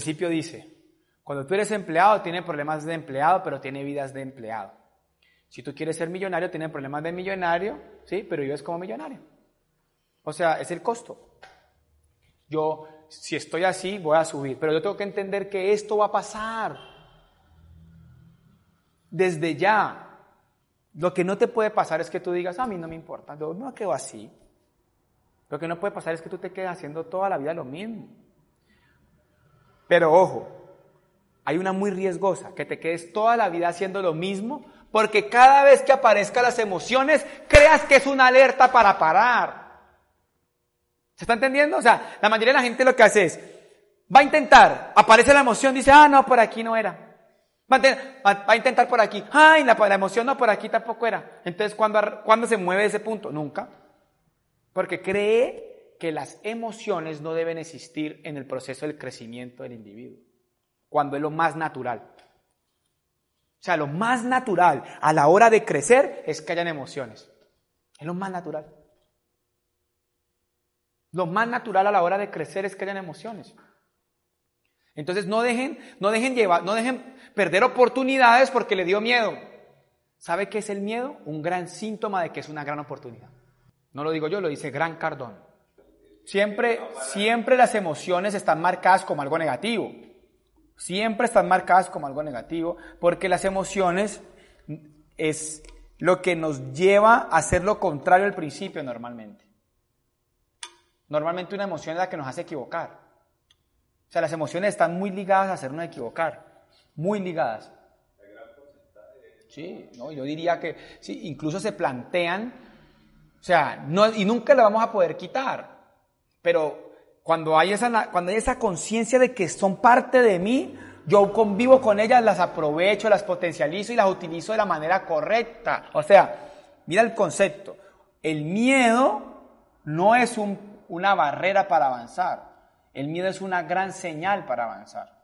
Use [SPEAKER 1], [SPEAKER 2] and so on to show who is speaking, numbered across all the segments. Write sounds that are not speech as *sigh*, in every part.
[SPEAKER 1] principio dice, cuando tú eres empleado, tiene problemas de empleado, pero tiene vidas de empleado. Si tú quieres ser millonario, tiene problemas de millonario, ¿sí? Pero vives como millonario. O sea, es el costo. Yo, si estoy así, voy a subir, pero yo tengo que entender que esto va a pasar. Desde ya. Lo que no te puede pasar es que tú digas, a mí no me importa, yo no quedo así. Lo que no puede pasar es que tú te quedes haciendo toda la vida lo mismo. Pero ojo, hay una muy riesgosa, que te quedes toda la vida haciendo lo mismo, porque cada vez que aparezcan las emociones, creas que es una alerta para parar. ¿Se está entendiendo? O sea, la mayoría de la gente lo que hace es, va a intentar, aparece la emoción, dice, ah, no, por aquí no era. Va a, intentar por aquí, ay, la, la, emoción no, por aquí tampoco era. Entonces, ¿cuándo, ¿cuándo se mueve ese punto? Nunca. Porque cree que las emociones no deben existir en el proceso del crecimiento del individuo, cuando es lo más natural. O sea, lo más natural a la hora de crecer es que hayan emociones. Es lo más natural. Lo más natural a la hora de crecer es que hayan emociones. Entonces no dejen, no dejen llevar, no dejen perder oportunidades porque le dio miedo. ¿Sabe qué es el miedo? Un gran síntoma de que es una gran oportunidad. No lo digo yo, lo dice Gran Cardón. Siempre, siempre las emociones están marcadas como algo negativo. Siempre están marcadas como algo negativo porque las emociones es lo que nos lleva a hacer lo contrario al principio normalmente. Normalmente una emoción es la que nos hace equivocar. O sea, las emociones están muy ligadas a hacernos equivocar. Muy ligadas. Sí, no, yo diría que incluso se plantean, o sea, no, y nunca la vamos a poder quitar. Pero cuando hay esa, esa conciencia de que son parte de mí, yo convivo con ellas, las aprovecho, las potencializo y las utilizo de la manera correcta. O sea, mira el concepto. El miedo no es una barrera para avanzar. El miedo es una gran señal para avanzar.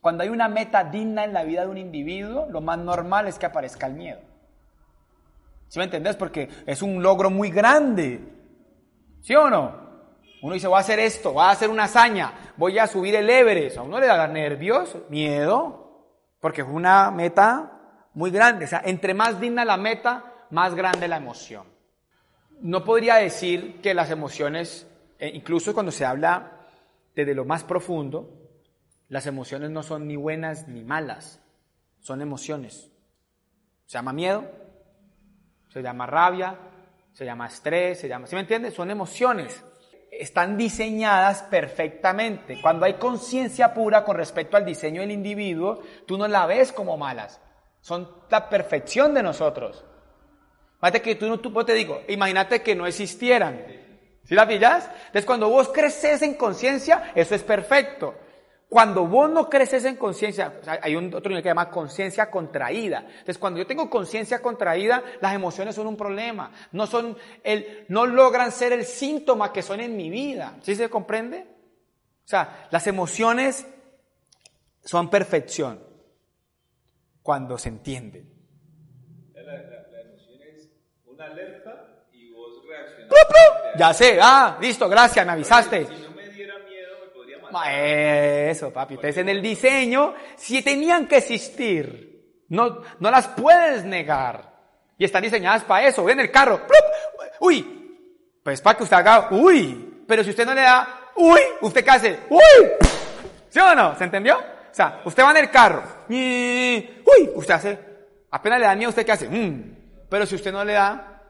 [SPEAKER 1] Cuando hay una meta digna en la vida de un individuo, lo más normal es que aparezca el miedo. ¿Sí me entendés? Porque es un logro muy grande. ¿Sí o no? Uno dice, voy a hacer esto, voy a hacer una hazaña, voy a subir el Everest. A uno le da nervios, miedo, porque es una meta muy grande. O sea, entre más digna la meta, más grande la emoción. No podría decir que las emociones, eh, incluso cuando se habla desde lo más profundo, las emociones no son ni buenas ni malas, son emociones. Se llama miedo, se llama rabia, se llama estrés, se llama, ¿sí me entiendes? Son emociones están diseñadas perfectamente. Cuando hay conciencia pura con respecto al diseño del individuo, tú no la ves como malas. Son la perfección de nosotros. Imagínate que tú no, tú, te digo, imagínate que no existieran. ¿Sí la pillas? Entonces cuando vos creces en conciencia, eso es perfecto. Cuando vos no creces en conciencia, hay un otro nivel que se llama conciencia contraída. Entonces, cuando yo tengo conciencia contraída, las emociones son un problema. No son el, no logran ser el síntoma que son en mi vida. ¿Sí se comprende? O sea, las emociones son perfección cuando se entienden.
[SPEAKER 2] La, emoción es una alerta y vos reaccionas.
[SPEAKER 1] Ya sé, ah, listo, gracias, me avisaste. Eso, papi. Entonces, en el diseño, si tenían que existir, no, no las puedes negar. Y están diseñadas para eso. Ven el carro. Uy. Pues para que usted haga, uy. Pero si usted no le da, uy, usted qué hace, uy. ¿Sí o no? ¿Se entendió? O sea, usted va en el carro. Uy, usted hace, apenas le da miedo, ¿usted qué hace? Mm. Pero si usted no le da,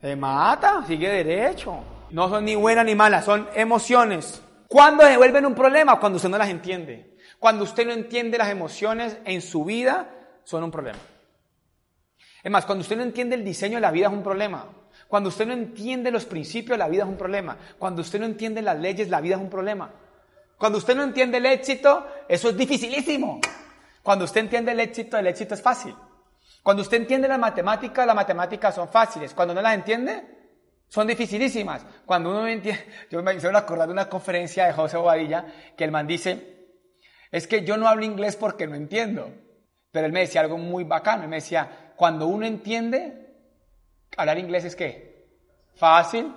[SPEAKER 1] se mata, sigue derecho. No son ni buenas ni malas, son emociones. ¿Cuándo se vuelven un problema? Cuando usted no las entiende. Cuando usted no entiende las emociones en su vida, son un problema. Es más, cuando usted no entiende el diseño de la vida es un problema. Cuando usted no entiende los principios, la vida es un problema. Cuando usted no entiende las leyes, la vida es un problema. Cuando usted no entiende el éxito, eso es dificilísimo. Cuando usted entiende el éxito, el éxito es fácil. Cuando usted entiende las matemáticas, las matemáticas son fáciles. Cuando no las entiende, son dificilísimas. Cuando uno entiende, *laughs* yo me hice acordar de una conferencia de José Bobadilla que el man dice, es que yo no hablo inglés porque no entiendo. Pero él me decía algo muy bacano. Él me decía, cuando uno entiende, hablar inglés es qué? Fácil.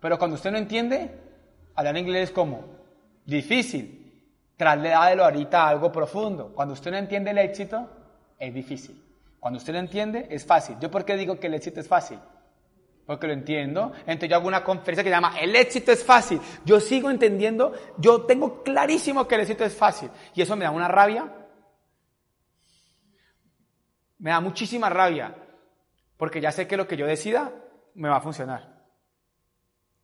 [SPEAKER 1] Pero cuando usted no entiende, hablar inglés es como difícil. Trasládelo ahorita a algo profundo. Cuando usted no entiende el éxito, es difícil. Cuando usted lo entiende, es fácil. ¿Yo por qué digo que el éxito es fácil? Porque lo entiendo. Entonces yo hago una conferencia que se llama El éxito es fácil. Yo sigo entendiendo, yo tengo clarísimo que el éxito es fácil. Y eso me da una rabia. Me da muchísima rabia. Porque ya sé que lo que yo decida me va a funcionar.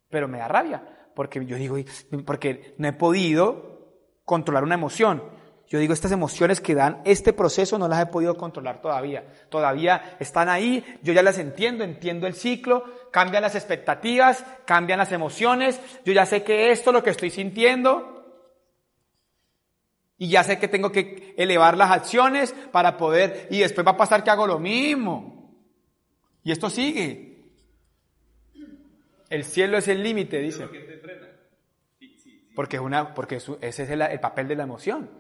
[SPEAKER 1] Pero me da rabia. Porque yo digo, porque no he podido controlar una emoción. Yo digo, estas emociones que dan este proceso no las he podido controlar todavía. Todavía están ahí, yo ya las entiendo, entiendo el ciclo, cambian las expectativas, cambian las emociones, yo ya sé que esto es lo que estoy sintiendo y ya sé que tengo que elevar las acciones para poder, y después va a pasar que hago lo mismo. Y esto sigue. El cielo es el límite, dice. Porque, es una, porque ese es el, papel de la emoción.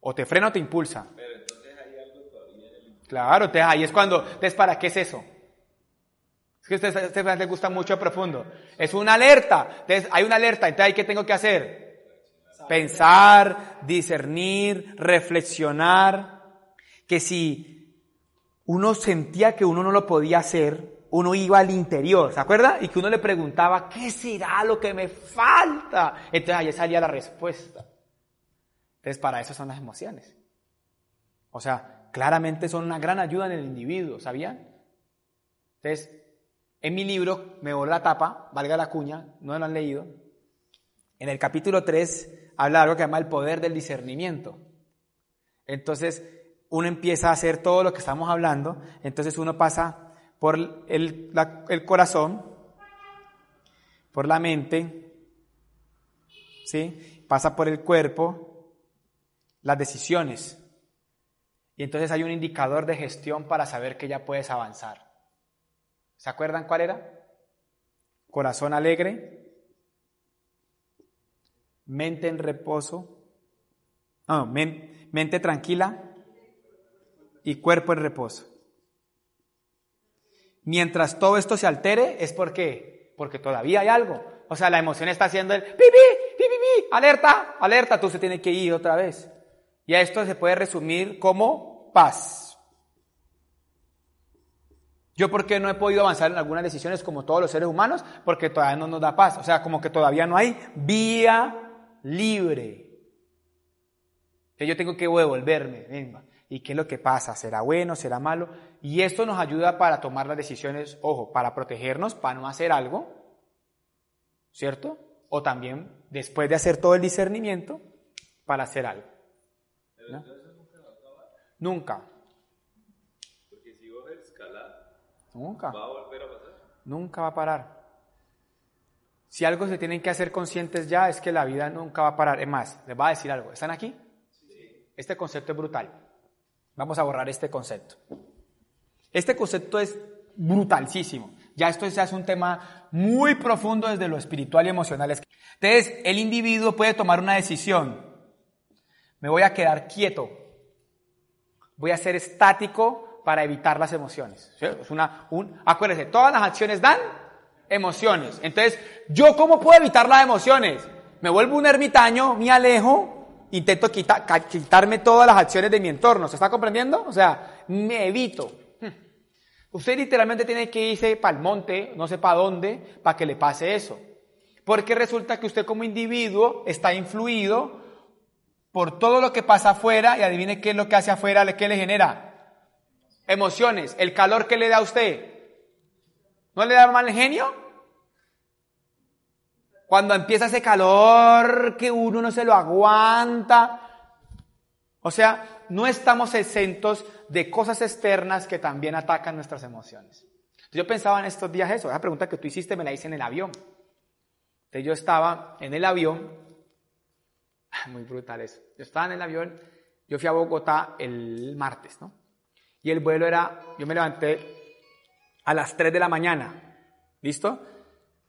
[SPEAKER 1] O te frena o te impulsa.
[SPEAKER 2] Pero entonces hay algo todavía en el...
[SPEAKER 1] Claro, te, ahí es cuando, entonces, ¿para qué es eso? Es que a usted, este le gusta mucho profundo. Es una alerta. Entonces, hay una alerta. Entonces, ¿qué tengo que hacer? Pensar, discernir, reflexionar. Que si uno sentía que uno no lo podía hacer, uno iba al interior, ¿se acuerda? Y que uno le preguntaba, ¿qué será lo que me falta? Entonces ahí salía la respuesta. Entonces para eso son las emociones. O sea, claramente son una gran ayuda en el individuo, ¿sabían? Entonces, en mi libro, me voló la tapa, valga la cuña, no lo han leído. En el capítulo 3 habla algo que llama el poder del discernimiento. Entonces, uno empieza a hacer todo lo que estamos hablando, entonces uno pasa por el corazón, por la mente, ¿sí? pasa por el cuerpo, las decisiones. Y entonces hay un indicador de gestión para saber que ya puedes avanzar. ¿Se acuerdan cuál era? Corazón alegre, mente en reposo, no, mente tranquila y cuerpo en reposo. Mientras todo esto se altere, es porque, porque todavía hay algo. O sea, la emoción está haciendo el pi, pi, pi, alerta, alerta, tú se tiene que ir otra vez. Y a esto se puede resumir como paz. Yo por qué no he podido avanzar en algunas decisiones como todos los seres humanos, porque todavía no nos da paz. O sea, como que todavía no hay vía libre. Que yo tengo que devolverme. Venga. ¿Y qué es lo que pasa? ¿Será bueno? ¿Será malo? Y esto nos ayuda para tomar las decisiones, ojo, para protegernos, para no hacer algo, ¿cierto? O también, después de hacer todo el discernimiento, para hacer algo. ¿No? Nunca.
[SPEAKER 2] Porque si vos escalar,
[SPEAKER 1] nunca.
[SPEAKER 2] ¿va a volver a pasar?
[SPEAKER 1] Nunca va a parar. Si algo se tienen que hacer conscientes ya es que la vida nunca va a parar. Es más, les va a decir algo. ¿Están aquí?
[SPEAKER 2] Sí.
[SPEAKER 1] Este concepto es brutal. Vamos a borrar este concepto. Este concepto es brutalísimo. Ya esto ya es un tema muy profundo desde lo espiritual y emocional. Entonces, el individuo puede tomar una decisión. Me voy a quedar quieto. Voy a ser estático para evitar las emociones. Es una, un, acuérdense, todas las acciones dan emociones. Entonces, ¿yo cómo puedo evitar las emociones? Me vuelvo un ermitaño, me alejo, intento quitarme todas las acciones de mi entorno. ¿Se está comprendiendo? O sea, me evito. Hmm. Usted literalmente tiene que irse para el monte, no sé para dónde, para que le pase eso. Porque resulta que usted como individuo está influido por todo lo que pasa afuera y adivine qué es lo que hace afuera, qué le genera. Emociones, el calor que le da a usted. ¿No le da mal genio? Cuando empieza ese calor que uno no se lo aguanta. O sea, no estamos exentos de cosas externas que también atacan nuestras emociones. Yo pensaba en estos días eso, esa pregunta que tú hiciste me la hice en el avión. Entonces yo estaba en el avión, muy brutal eso, yo estaba en el avión, yo fui a Bogotá el martes, ¿no? Y el vuelo era, yo me levanté a las 3 de la mañana, ¿listo?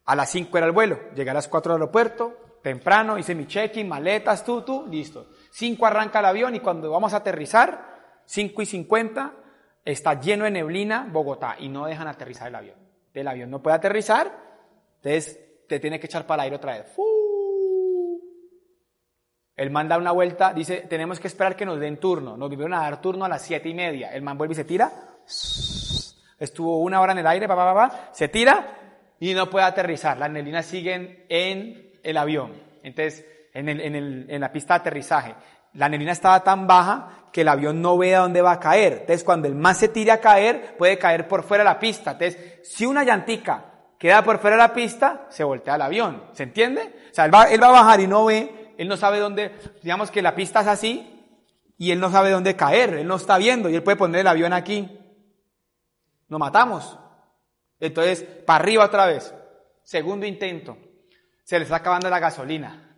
[SPEAKER 1] A las 5 era el vuelo. Llegué a las 4 al aeropuerto, temprano, hice mi check-in, maletas, tú, tú, listo. 5 arranca el avión y cuando vamos a aterrizar, 5 y 50, está lleno de neblina Bogotá y no dejan aterrizar el avión. El avión no puede aterrizar, entonces te tiene que echar para el aire otra vez. El man da una vuelta, dice, tenemos que esperar que nos den turno. Nos volvieron a dar turno a las siete y media. El man vuelve y se tira. Estuvo una hora en el aire, se tira y no puede aterrizar. Las neblinas siguen en el avión. Entonces, en, el, en, el, en la pista de aterrizaje. La neblina estaba tan baja que el avión no ve a dónde va a caer. Entonces, cuando el man se tire a caer, puede caer por fuera de la pista. Entonces, si una llantica queda por fuera de la pista, se voltea el avión. ¿Se entiende? O sea, va, él va a bajar y no ve, él no sabe dónde, digamos que la pista es así, y él no sabe dónde caer, él no está viendo, y él puede poner el avión aquí. Nos matamos. Entonces, para arriba otra vez. Segundo intento. Se le está acabando la gasolina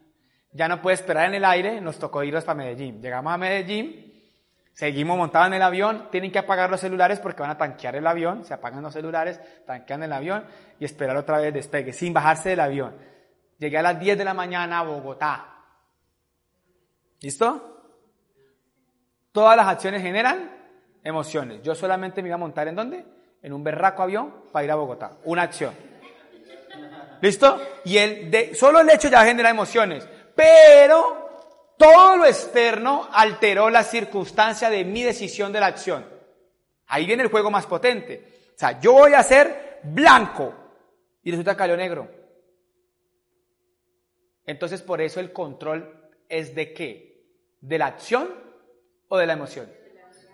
[SPEAKER 1] ya no puede esperar en el aire, nos tocó irnos para Medellín. Llegamos a Medellín, seguimos montados en el avión, tienen que apagar los celulares porque van a tanquear el avión, se apagan los celulares, tanquean el avión y esperar otra vez despegue, sin bajarse del avión. Llegué a las 10 de la mañana a Bogotá. ¿Listo? Todas las acciones generan emociones. Yo solamente me iba a montar en dónde? En un berraco avión para ir a Bogotá. Una acción. ¿Listo? Y el de, solo el hecho ya genera emociones. Pero todo lo externo alteró la circunstancia de mi decisión de la acción. Ahí viene el juego más potente. O sea, yo voy a ser blanco y resulta que negro. Entonces, por eso el control es de qué? ¿De la acción o de la emoción?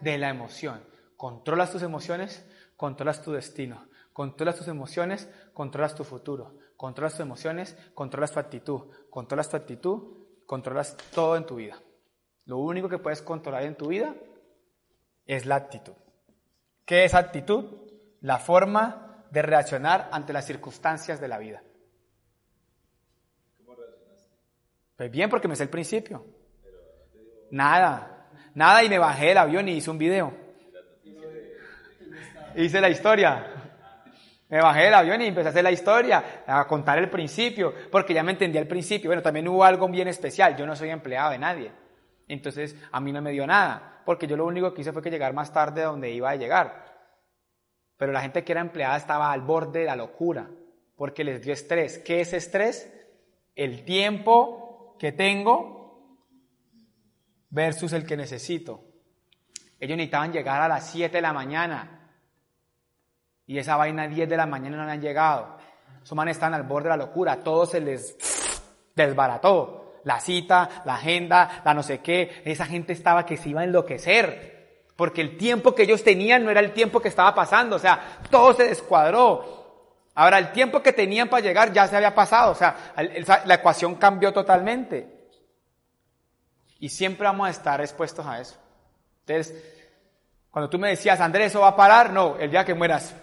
[SPEAKER 1] De la emoción. Controlas tus emociones, controlas tu destino. Controlas tus emociones, controlas tu futuro. Controlas tus emociones, controlas tu actitud. Controlas tu actitud, controlas todo en tu vida. Lo único que puedes controlar en tu vida es la actitud. ¿Qué es actitud? La forma de reaccionar ante las circunstancias de la vida. ¿Cómo reaccionaste? Pues bien, porque me sé el principio. Nada, nada y me bajé del avión y hice un video. Hice la historia. Me bajé del avión y empecé a hacer la historia, a contar el principio, porque ya me entendía el principio. Bueno, también hubo algo bien especial, yo no soy empleado de nadie. Entonces, a mí no me dio nada, porque yo lo único que hice fue que llegar más tarde de donde iba a llegar. Pero la gente que era empleada estaba al borde de la locura, porque les dio estrés. ¿Qué es estrés? El tiempo que tengo versus el que necesito. Ellos necesitaban llegar a las 7 de la mañana y esa vaina a 10 de la mañana no han llegado. Esos manes están al borde de la locura, todo se les desbarató. La cita, la agenda, la no sé qué, esa gente estaba que se iba a enloquecer, porque el tiempo que ellos tenían no era el tiempo que estaba pasando, o sea, todo se descuadró. Ahora, el tiempo que tenían para llegar ya se había pasado, o sea, la ecuación cambió totalmente. Y siempre vamos a estar expuestos a eso. Entonces, cuando tú me decías, Andrés, ¿eso va a parar? No, el día que mueras.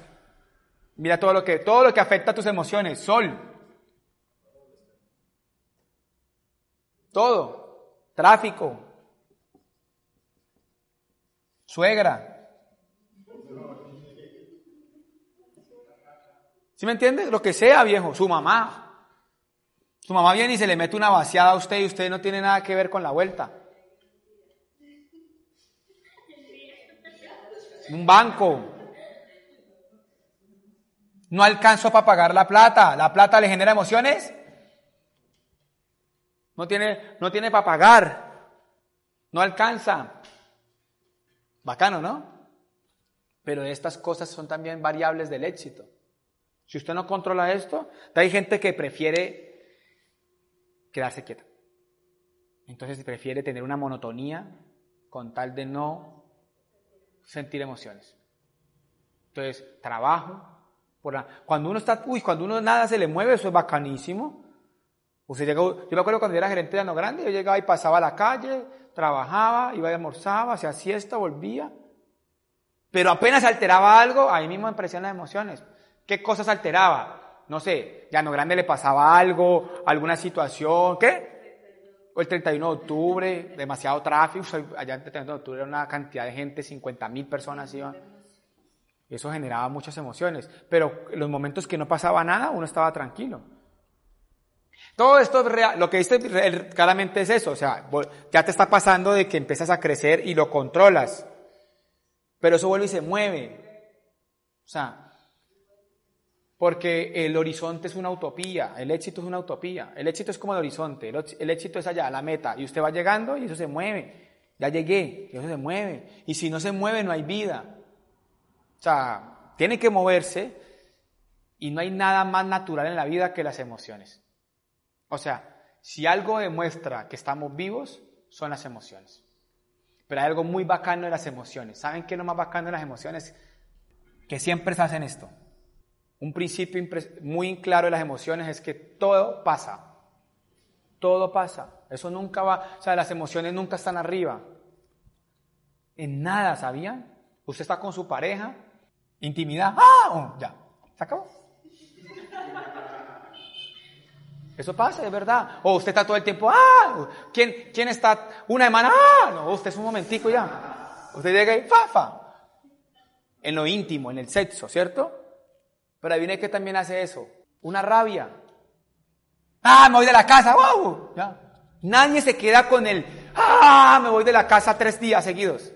[SPEAKER 1] Mira todo lo que, todo lo que afecta a tus emociones. Sol. Todo. Tráfico. Suegra. ¿Sí me entiendes? Lo que sea, viejo. Su mamá. Su mamá viene y se le mete una vaciada a usted y usted no tiene nada que ver con la vuelta. Un banco. No alcanzo para pagar la plata. ¿La plata le genera emociones? No tiene, no tiene para pagar. No alcanza. Bacano, ¿no? Pero estas cosas son también variables del éxito. Si usted no controla esto, hay gente que prefiere quedarse quieta. Entonces prefiere tener una monotonía con tal de no sentir emociones. Entonces, trabajo, cuando uno está, uy, cuando uno nada se le mueve, eso es bacanísimo. Usted llegó, yo me acuerdo cuando era gerente de Ano Grande, yo llegaba y pasaba a la calle, trabajaba, iba y almorzaba, hacía siesta, volvía. Pero apenas alteraba algo, ahí mismo aparecían las emociones. ¿Qué cosas alteraba? No sé, ya Ano Grande le pasaba algo, alguna situación, ¿qué? O el 31 de octubre, demasiado tráfico, allá el 31 de octubre era una cantidad de gente, 50 mil personas iban. Eso generaba muchas emociones, pero en los momentos que no pasaba nada, uno estaba tranquilo. Todo esto lo que dice claramente es eso, o sea, ya te está pasando de que empiezas a crecer y lo controlas, pero eso vuelve y se mueve. O sea, Porque el horizonte es una utopía, el éxito es una utopía, el éxito es como el horizonte, el éxito es allá, la meta, y usted va llegando y eso se mueve, ya llegué, y eso se mueve, y si no se mueve no hay vida. O sea, tiene que moverse y no hay nada más natural en la vida que las emociones. O sea, si algo demuestra que estamos vivos, son las emociones. Pero hay algo muy bacano en las emociones. ¿Saben qué es lo más bacano en las emociones? Que siempre se hacen esto. Un principio muy claro de las emociones es que todo pasa. Todo pasa. Eso nunca va, o sea, las emociones nunca están arriba. En nada, ¿sabían? Usted está con su pareja, intimidad, ¡ah! Oh, ya, se acabó. Eso pasa, es verdad. O usted está todo el tiempo, ¡ah! ¿Quién, quién está una semana? ¡ah! No, usted es un momentico ya. Usted llega y ¡fa, En lo íntimo, en el sexo, ¿cierto? Pero ahí viene que también hace eso. Una rabia. ¡Ah! Me voy de la casa, ¡wow! ¿Ya? Nadie se queda con el, ¡ah! Me voy de la casa tres días seguidos.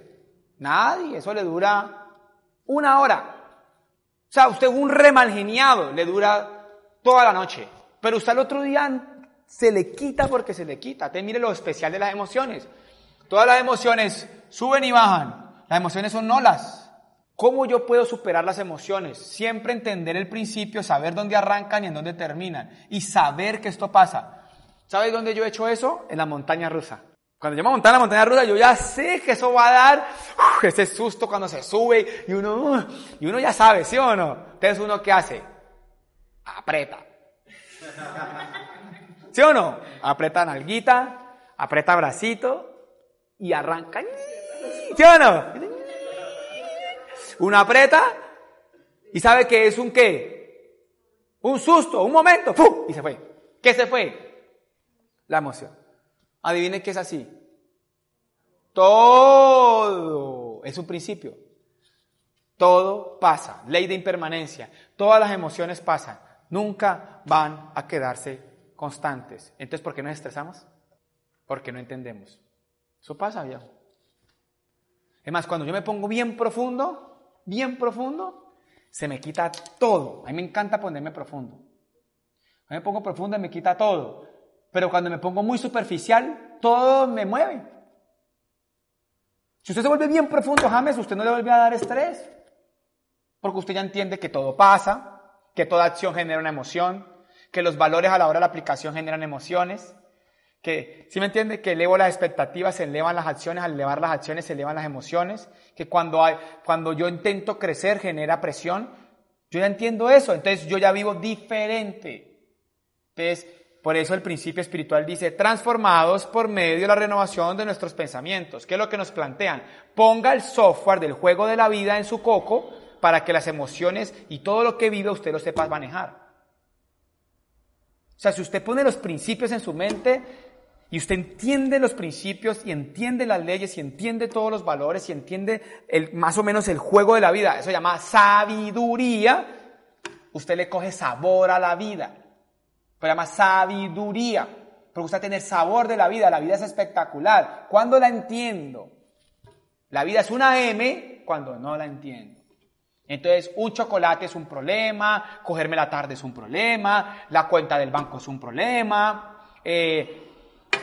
[SPEAKER 1] Nadie. Eso le dura una hora. O sea, usted un remalgeniado le dura toda la noche. Pero usted al otro día se le quita porque se le quita. Te mire lo especial de las emociones. Todas las emociones suben y bajan. Las emociones son olas. ¿Cómo yo puedo superar las emociones? Siempre entender el principio, saber dónde arrancan y en dónde terminan. Y saber que esto pasa. ¿Sabes dónde yo he hecho eso? En la montaña rusa. Cuando yo me monté en la montaña rusa, yo ya sé que eso va a dar ese susto cuando se sube y uno, y uno ya sabe, ¿sí o no? Entonces uno qué hace? Aprieta. *laughs* ¿Sí o no? Aprieta nalguita, aprieta bracito y arranca. ¿Sí o no? Uno aprieta y sabe que es un qué? Un susto, un momento, y se fue. ¿Qué se fue? La emoción. Adivine qué es así. Todo es un principio. Todo pasa. Ley de impermanencia. Todas las emociones pasan nunca van a quedarse constantes. Entonces, ¿por qué nos estresamos? Porque no entendemos. Eso pasa, viejo. Es más, cuando yo me pongo bien profundo, bien profundo, se me quita todo. A mí me encanta ponerme profundo. A mí me pongo profundo y me quita todo. Pero cuando me pongo muy superficial, todo me mueve. Si usted se vuelve bien profundo, James, usted no le vuelve a dar estrés. Porque usted ya entiende que todo pasa, que toda acción genera una emoción, que los valores a la hora de la aplicación generan emociones, que, ¿sí me entiende? Que elevo las expectativas, se elevan las acciones, al elevar las acciones se elevan las emociones, que cuando, hay, cuando yo intento crecer genera presión. Yo ya entiendo eso, entonces yo ya vivo diferente. Entonces, por eso el principio espiritual dice, transformados por medio de la renovación de nuestros pensamientos. ¿Qué es lo que nos plantean? Ponga el software del juego de la vida en su coco para que las emociones y todo lo que vive usted lo sepa manejar. O sea, si usted pone los principios en su mente y usted entiende los principios y entiende las leyes y entiende todos los valores y entiende el, más o menos el juego de la vida, eso se llama sabiduría, usted le coge sabor a la vida. Se llama sabiduría, porque usted tiene sabor de la vida, la vida es espectacular. ¿Cuándo la entiendo? La vida es una M cuando no la entiendo. Entonces, un chocolate es un problema, cogerme la tarde es un problema, la cuenta del banco es un problema, eh,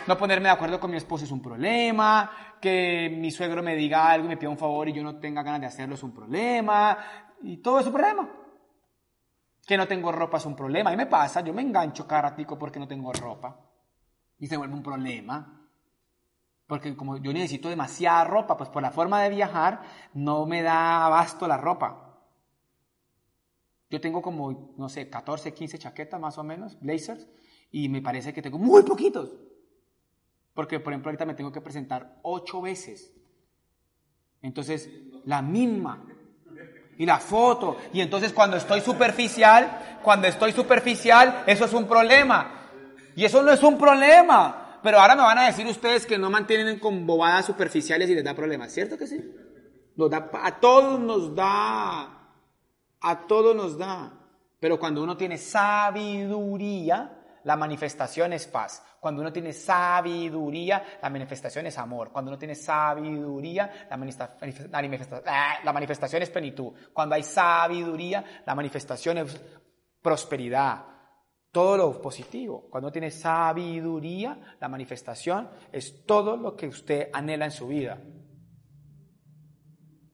[SPEAKER 1] no ponerme de acuerdo con mi esposo es un problema, que mi suegro me diga algo y me pida un favor y yo no tenga ganas de hacerlo es un problema, y todo es un problema. Que no tengo ropa es un problema. Y me pasa, yo me engancho cada porque no tengo ropa. Y se vuelve un problema. Porque como yo necesito demasiada ropa, pues por la forma de viajar no me da abasto la ropa. Yo tengo como, no sé, 14, 15 chaquetas más o menos, blazers, y me parece que tengo muy poquitos. Porque, por ejemplo, ahorita me tengo que presentar ocho veces. Entonces, la misma. Y la foto. Y entonces cuando estoy superficial, cuando estoy superficial, eso es un problema. Y eso no es un problema. Pero ahora me van a decir ustedes que no mantienen con bobadas superficiales y les da problemas. ¿Cierto que sí? a todos nos da a todo nos da. Pero cuando uno tiene sabiduría, la manifestación es paz. Cuando uno tiene sabiduría, la manifestación es amor. Cuando uno tiene sabiduría, la, manifestación, ah, la manifestación es plenitud. Cuando hay sabiduría, la manifestación es prosperidad, todo lo positivo. Cuando tiene sabiduría, la manifestación es todo lo que usted anhela en su vida.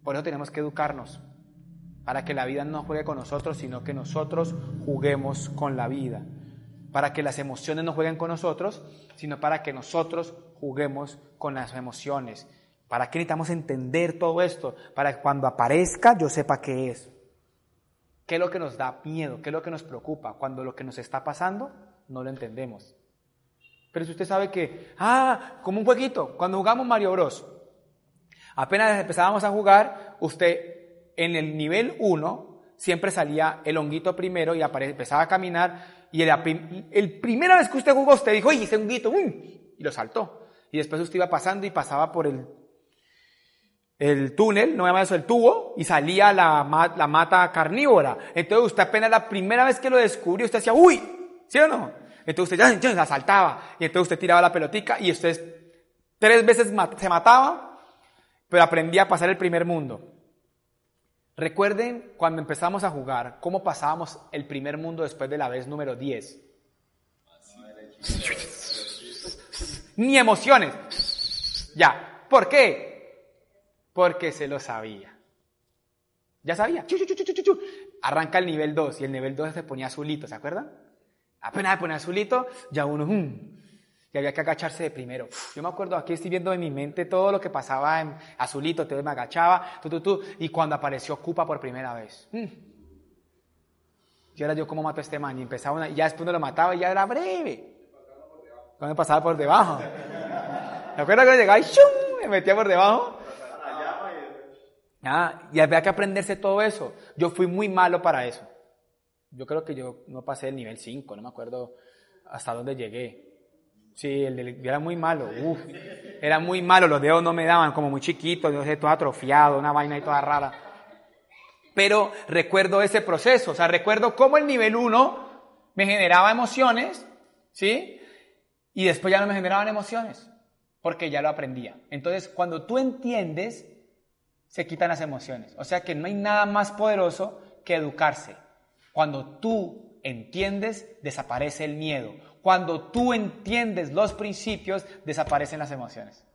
[SPEAKER 1] Por eso tenemos que educarnos, para que la vida no juegue con nosotros, sino que nosotros juguemos con la vida. Para que las emociones no jueguen con nosotros, sino para que nosotros juguemos con las emociones. ¿Para qué necesitamos entender todo esto? Para que cuando aparezca yo sepa qué es. ¿Qué es lo que nos da miedo? ¿Qué es lo que nos preocupa? Cuando lo que nos está pasando no lo entendemos. Pero si usted sabe que, ah, como un jueguito, cuando jugamos Mario Bros, apenas empezábamos a jugar, usted en el nivel 1 siempre salía el honguito primero y empezaba a caminar y el, primera vez que usted jugó, usted dijo, ¡ay, ese honguito! Y lo saltó. Y después usted iba pasando y pasaba por el el túnel, no llama eso el tubo, y salía la, la mata carnívora. Entonces usted apenas la primera vez que lo descubrió, usted decía, uy, ¿sí o no? Entonces usted ya, la saltaba, y entonces usted tiraba la pelotica, y usted tres veces se mataba, pero aprendía a pasar el primer mundo. Recuerden cuando empezamos a jugar, cómo pasábamos el primer mundo después de la vez número 10. Ni emociones. Ya. ¿Por qué? Porque se lo sabía. Ya sabía. Arranca el nivel 2 y el nivel 2 se ponía azulito, ¿se acuerdan? Apenas se ponía azulito, ya uno, um, y había que agacharse de primero. Yo me acuerdo, aquí estoy viendo en mi mente todo lo que pasaba en azulito, entonces me agachaba, tú, tú, tú, y cuando apareció Cupa por primera vez. Mm. Y ahora yo, ¿cómo mato a este man? Y empezaba una, y ya después no lo mataba y ya era breve. Cuando me pasaba por debajo. ¿Me acuerdas que llegaba y ¡shum! me metía por debajo? Ah, y había que aprenderse todo eso. Yo fui muy malo para eso. Yo creo que yo no pasé el nivel 5, no me acuerdo hasta dónde llegué. Sí, el era muy malo. Uf, era muy malo, los dedos no me daban, como muy chiquito, yo sé, todo atrofiado, una vaina y toda rara. Pero recuerdo ese proceso, o sea, recuerdo cómo el nivel 1 me generaba emociones, ¿sí? Y después ya no me generaban emociones, porque ya lo aprendía. Entonces, cuando tú entiendes se quitan las emociones. O sea que no hay nada más poderoso que educarse. Cuando tú entiendes, desaparece el miedo. Cuando tú entiendes los principios, desaparecen las emociones.